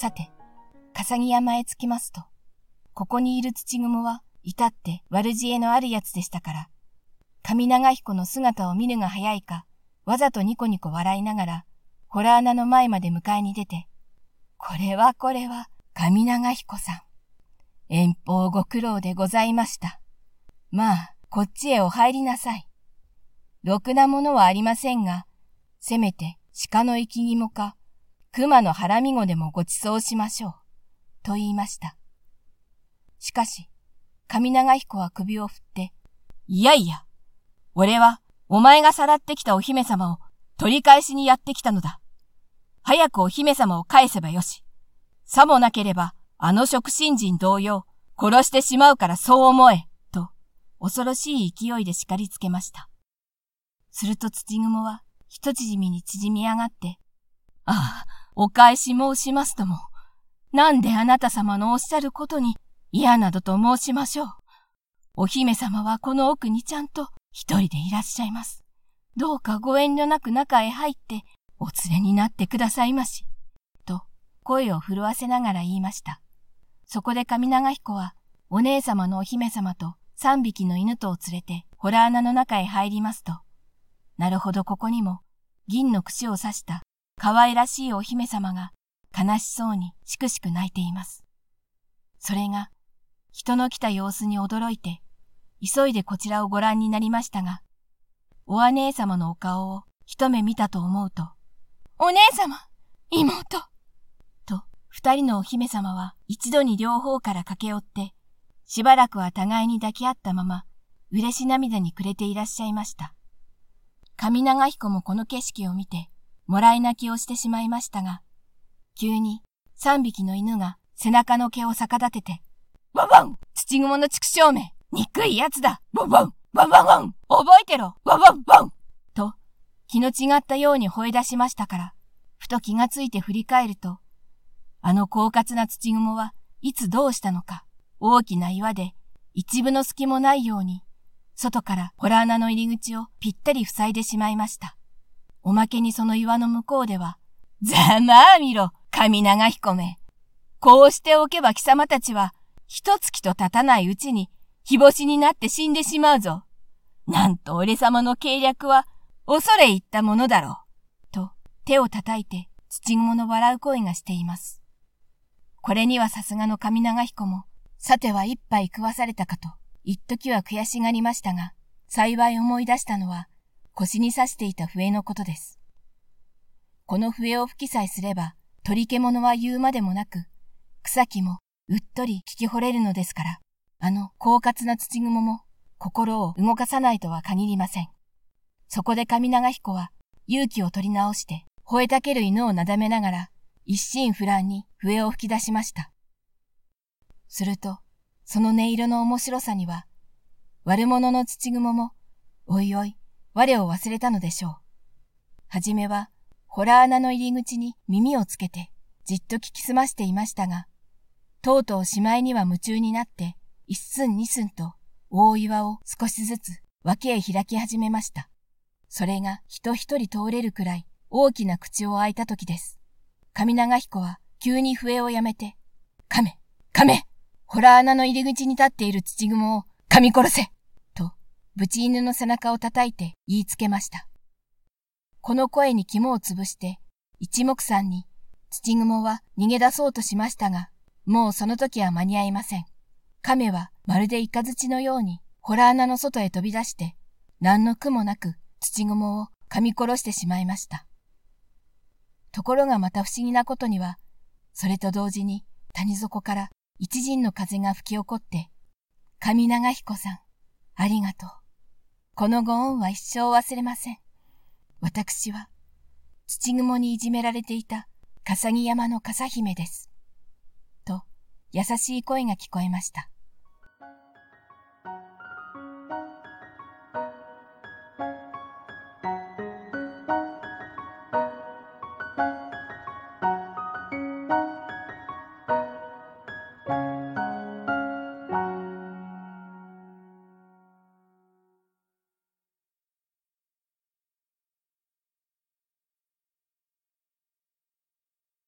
さて、笠木山へ着きますと、ここにいる土雲は、至って悪知恵のあるやつでしたから、上長彦の姿を見るが早いか、わざとニコニコ笑いながら、ホラー穴の前まで迎えに出て、これはこれは、上長彦さん。遠方ご苦労でございました。まあ、こっちへお入りなさい。ろくなものはありませんが、せめて鹿の生き肝か、熊の腹みごでもご馳走しましょう。と言いました。しかし、上長彦は首を振って、いやいや、俺はお前がさらってきたお姫様を取り返しにやってきたのだ。早くお姫様を返せばよし。さもなければ、あの食神人同様、殺してしまうからそう思え、と、恐ろしい勢いで叱りつけました。すると土雲は、一縮みに縮み上がって、ああ、お返し申しますとも、なんであなた様のおっしゃることに嫌などと申しましょう。お姫様はこの奥にちゃんと一人でいらっしゃいます。どうかご遠慮なく中へ入ってお連れになってくださいまし。と声を震わせながら言いました。そこで上長彦はお姉様のお姫様と三匹の犬とを連れてホラー穴の中へ入りますと、なるほどここにも銀の串を刺した可愛らしいお姫様が悲しそうにしくしく泣いています。それが人の来た様子に驚いて急いでこちらをご覧になりましたが、お姉様のお顔を一目見たと思うと、お姉様妹と、二人のお姫様は一度に両方から駆け寄って、しばらくは互いに抱き合ったまま、嬉し涙に暮れていらっしゃいました。髪長彦もこの景色を見て、もらい泣きをしてしまいましたが、急に三匹の犬が背中の毛を逆立てて、ワンワン土蜘蛛の畜生め憎いやつだワンワンワンワンワン覚えてろワンワンワンと、気の違ったように吠え出しましたから、ふと気がついて振り返ると、あの狡猾な土雲はいつどうしたのか、大きな岩で一部の隙もないように、外からホラ穴の入り口をぴったり塞いでしまいました。おまけにその岩の向こうでは、ざまあ見ろ、神長彦め。こうしておけば貴様たちは、一月と経たないうちに、日干しになって死んでしまうぞ。なんと俺様の計略は、恐れ入ったものだろう。と、手を叩いて、土雲の笑う声がしています。これにはさすがの神長彦も、さては一杯食わされたかと、一時は悔しがりましたが、幸い思い出したのは、腰に刺していた笛のことです。この笛を吹きさえすれば、鳥獣は言うまでもなく、草木もうっとり聞き惚れるのですから、あの狡猾な土雲も心を動かさないとは限りません。そこで上長彦は勇気を取り直して、吠えたける犬をなだめながら、一心不乱に笛を吹き出しました。すると、その音色の面白さには、悪者の土雲も、おいおい、我を忘れたのでしょう。はじめは、ホラー穴の入り口に耳をつけて、じっと聞き澄ましていましたが、とうとうしまいには夢中になって、一寸二寸と大岩を少しずつ脇へ開き始めました。それが人一人通れるくらい大きな口を開いた時です。上長彦は急に笛をやめて、亀、亀ホラー穴の入り口に立っている土雲を噛み殺せ、ブチ犬の背中を叩いて言いつけました。この声に肝を潰して、一目散に土雲は逃げ出そうとしましたが、もうその時は間に合いません。亀はまるでイカズチのように、ホラー穴の外へ飛び出して、何の苦もなく土雲を噛み殺してしまいました。ところがまた不思議なことには、それと同時に谷底から一陣の風が吹き起こって、上長彦さん、ありがとう。このご恩は一生忘れません。私は、土雲にいじめられていた笠木山の笠姫です。と、優しい声が聞こえました。